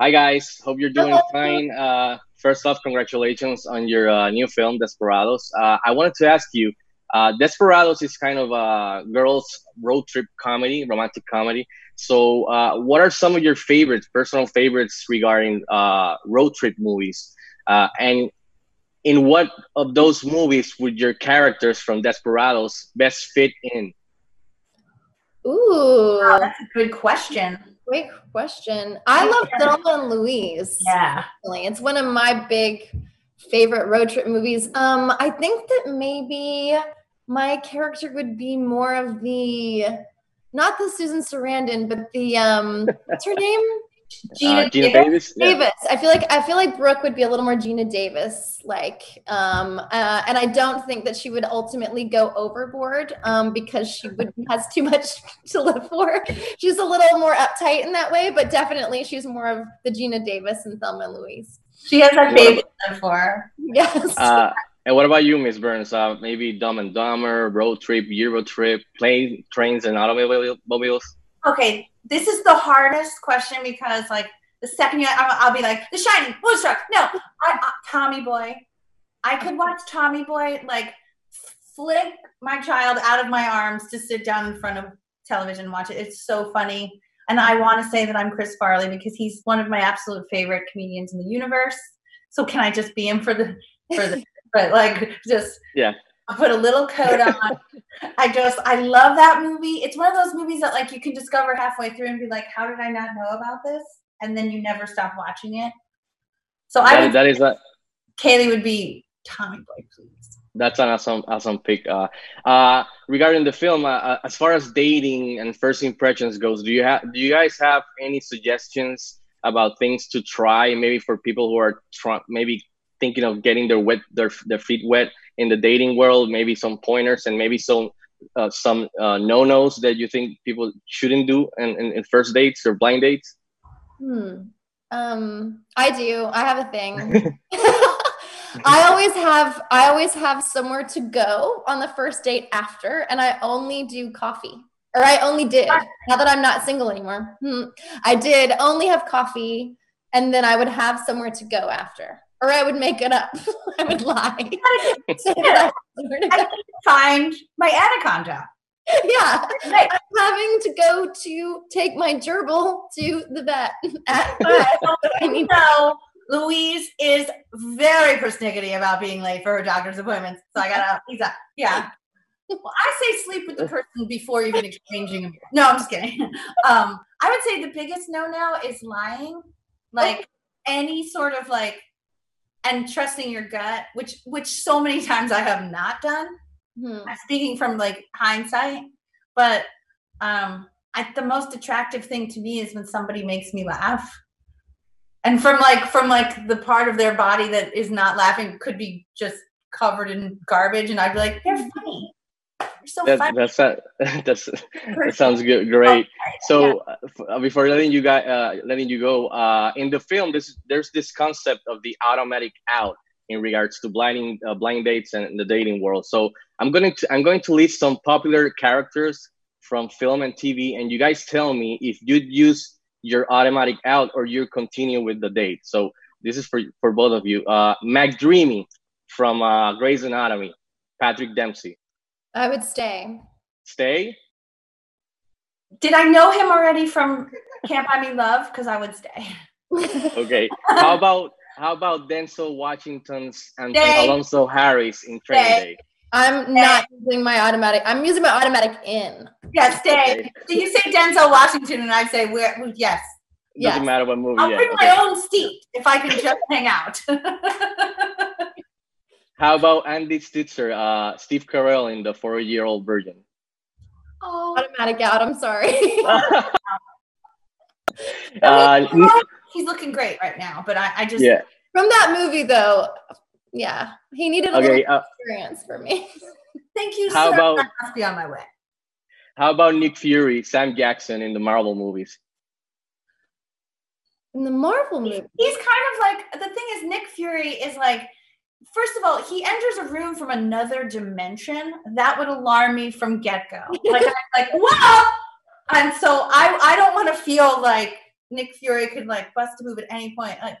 Hi guys, hope you're doing fine. Uh, first off, congratulations on your uh, new film, Desperados. Uh, I wanted to ask you, uh, Desperados is kind of a girls' road trip comedy, romantic comedy. So, uh, what are some of your favorites, personal favorites regarding uh, road trip movies? Uh, and in what of those movies would your characters from Desperados best fit in? Ooh, Wow, that's a good question. Great question. I love Thelma and Louise. Yeah. It's one of my big favorite road trip movies. Um, I think that maybe my character would be more of the not the Susan Sarandon, but the um what's her name? Uh, Geena Davis. Yeah. Davis. I feel like I feel like Brooke would be a little more Geena Davis like, um, uh, and I don't think that she would ultimately go overboard um, because she would has too much to live for. She's a little more uptight in that way, but definitely she's more of the Geena Davis and Thelma and Louise. She has a What baby for. Yes. Uh, and what about you, Miss Burns? Uh, maybe Dumb and Dumber, Road Trip, Euro Trip, Plane, Trains, and Automobiles? Okay, this is the hardest question because, like, the second you, I'll, I'll be like, The Shining, Moonstruck. No, I, I, Tommy Boy. I could watch Tommy Boy like flick my child out of my arms to sit down in front of television and watch it. It's so funny. And I want to say that I'm Chris Farley because he's one of my absolute favorite comedians in the universe. So can I just be him for the for the but like just Yeah. Put a little coat on. I just I love that movie. It's one of those movies that like you can discover halfway through and be like, how did I not know about this? And then you never stop watching it. So I would that is that Kaylee would be Tommy Boy, please. that's an awesome awesome pick. Uh, uh, regarding the film, uh, uh, as far as dating and first impressions goes, do you have do you guys have any suggestions about things to try? Maybe for people who are try- maybe thinking of getting their wet their their feet wet in the dating world. Maybe some pointers and maybe some uh, some uh, no nos that you think people shouldn't do in, in, in first dates or blind dates. Hmm. Um, I do. I have a thing. I always have I always have somewhere to go on the first date after, and I only do coffee. Or I only did. Now that I'm not single anymore. Hmm. I did only have coffee, and then I would have somewhere to go after. Or I would make it up. I would lie. I had somewhere to I find my anaconda. yeah. Right. I'm having to go to take my gerbil to the vet at five. I need So Louise is very persnickety about being late for her doctor's appointments. So I gotta, exactly, yeah. Well, I say sleep with the person before even exchanging. No, I'm just kidding. Um, I would say the biggest no-no is lying, like any sort of like, and trusting your gut, which which so many times I have not done. Hmm. Speaking from like hindsight, but um, I, the most attractive thing to me is when somebody makes me laugh, and from like from like the part of their body that is not laughing could be just covered in garbage, and I'd be like, "They're so That, funny." that's that, that's that sounds good. Great. So f- uh, before letting you guys uh, letting you go, uh, in the film, this there's this concept of the automatic out in regards to blinding uh, blind dates and the dating world. So I'm going to I'm going to list some popular characters from film and TV, and you guys tell me if you'd use your automatic out or you continue with the date. So this is for for both of you. Uh, McDreamy from uh, Grey's Anatomy, Patrick Dempsey. I would stay. Stay. Did I know him already from Can't Buy Me Love? Because I would stay. Okay. How about how about Denzel Washington's and Stay. Alonzo Harris in Training Stay. Day? I'm not using my automatic. I'm using my automatic in. Yeah, stay. Okay. Do you say Denzel Washington, and I say where? Yes. Yes. Doesn't matter what movie. I'll yeah. bring okay. my own seat if I can just hang out. How about Andy Stitzer, uh, Steve Carell in the Four-Year-Old Virgin? oh, Automatic out. I'm sorry. uh, he's looking great right now, but I, I just yeah. From that movie, though, yeah, he needed a Okay. little Uh, experience for me. thank you. How sir. about- I must be on my way. how about Nick Fury, Sam Jackson in the Marvel movies? In the Marvel movie, He's kind of like the thing is Nick Fury is like. First of all, he enters a room from another dimension. That would alarm me from get go. Like, I'm like, whoa! And so I, I don't want to feel like Nick Fury could like bust a move at any point. Like